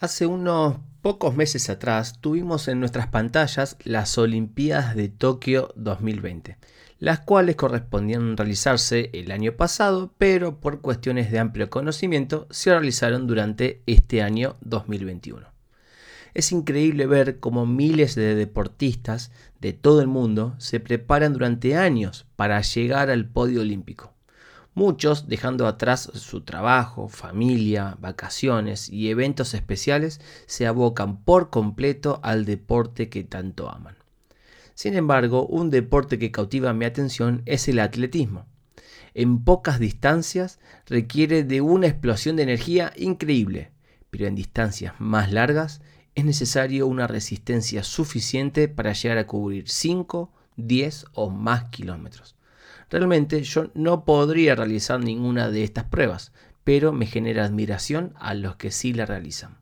Hace unos pocos meses atrás tuvimos en nuestras pantallas las Olimpiadas de Tokio 2020, las cuales correspondían realizarse el año pasado, pero por cuestiones de amplio conocimiento se realizaron durante este año 2021. Es increíble ver cómo miles de deportistas de todo el mundo se preparan durante años para llegar al podio olímpico muchos dejando atrás su trabajo, familia, vacaciones y eventos especiales, se abocan por completo al deporte que tanto aman. Sin embargo, un deporte que cautiva mi atención es el atletismo. En pocas distancias requiere de una explosión de energía increíble, pero en distancias más largas es necesario una resistencia suficiente para llegar a cubrir 5, 10 o más kilómetros. Realmente yo no podría realizar ninguna de estas pruebas, pero me genera admiración a los que sí la realizan.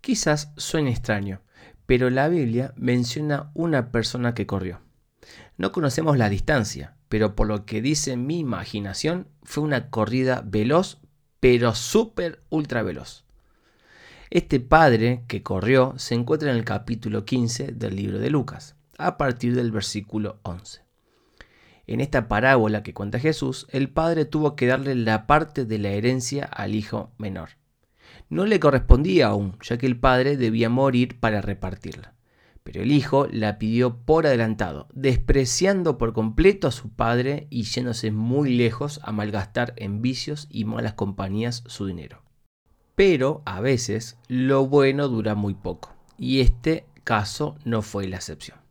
Quizás suene extraño, pero la Biblia menciona una persona que corrió. No conocemos la distancia, pero por lo que dice mi imaginación, fue una corrida veloz, pero súper ultra veloz. Este padre que corrió se encuentra en el capítulo 15 del libro de Lucas, a partir del versículo 11. En esta parábola que cuenta Jesús, el padre tuvo que darle la parte de la herencia al hijo menor. No le correspondía aún, ya que el padre debía morir para repartirla. Pero el hijo la pidió por adelantado, despreciando por completo a su padre y yéndose muy lejos a malgastar en vicios y malas compañías su dinero. Pero a veces lo bueno dura muy poco, y este caso no fue la excepción.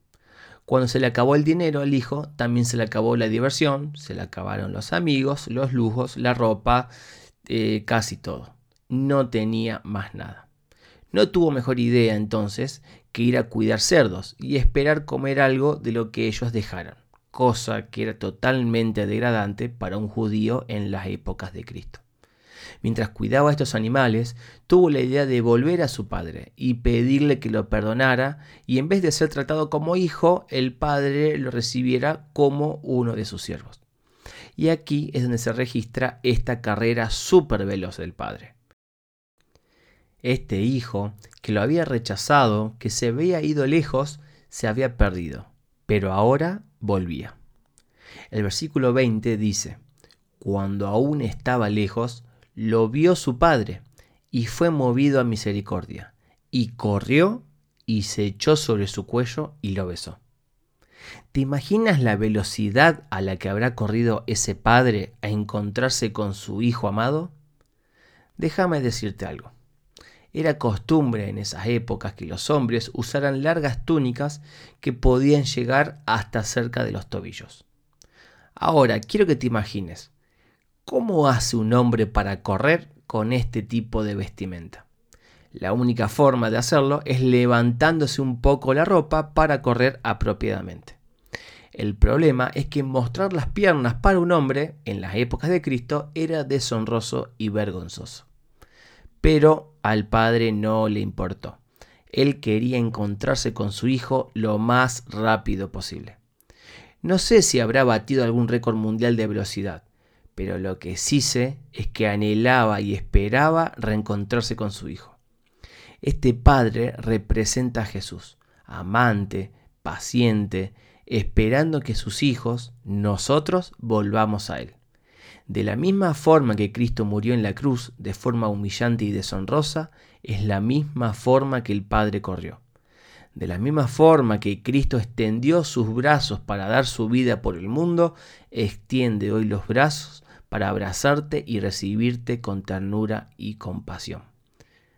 Cuando se le acabó el dinero al hijo, también se le acabó la diversión, se le acabaron los amigos, los lujos, la ropa, eh, casi todo. No tenía más nada. No tuvo mejor idea entonces que ir a cuidar cerdos y esperar comer algo de lo que ellos dejaron, cosa que era totalmente degradante para un judío en las épocas de Cristo. Mientras cuidaba a estos animales, tuvo la idea de volver a su padre y pedirle que lo perdonara y en vez de ser tratado como hijo, el padre lo recibiera como uno de sus siervos. Y aquí es donde se registra esta carrera súper veloz del padre. Este hijo, que lo había rechazado, que se había ido lejos, se había perdido, pero ahora volvía. El versículo 20 dice, cuando aún estaba lejos, lo vio su padre y fue movido a misericordia, y corrió y se echó sobre su cuello y lo besó. ¿Te imaginas la velocidad a la que habrá corrido ese padre a encontrarse con su hijo amado? Déjame decirte algo. Era costumbre en esas épocas que los hombres usaran largas túnicas que podían llegar hasta cerca de los tobillos. Ahora, quiero que te imagines, ¿Cómo hace un hombre para correr con este tipo de vestimenta? La única forma de hacerlo es levantándose un poco la ropa para correr apropiadamente. El problema es que mostrar las piernas para un hombre en las épocas de Cristo era deshonroso y vergonzoso. Pero al padre no le importó. Él quería encontrarse con su hijo lo más rápido posible. No sé si habrá batido algún récord mundial de velocidad, pero lo que sí sé es que anhelaba y esperaba reencontrarse con su hijo. Este padre representa a Jesús, amante, paciente, esperando que sus hijos, nosotros, volvamos a Él. De la misma forma que Cristo murió en la cruz de forma humillante y deshonrosa, es la misma forma que el Padre corrió. De la misma forma que Cristo extendió sus brazos para dar su vida por el mundo, extiende hoy los brazos para abrazarte y recibirte con ternura y compasión.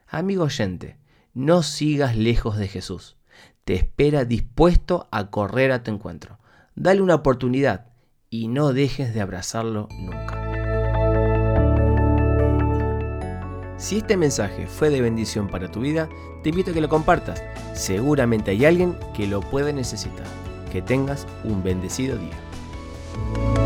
Amigo oyente, no sigas lejos de Jesús. Te espera dispuesto a correr a tu encuentro. Dale una oportunidad y no dejes de abrazarlo nunca. Si este mensaje fue de bendición para tu vida, te invito a que lo compartas. Seguramente hay alguien que lo puede necesitar. Que tengas un bendecido día.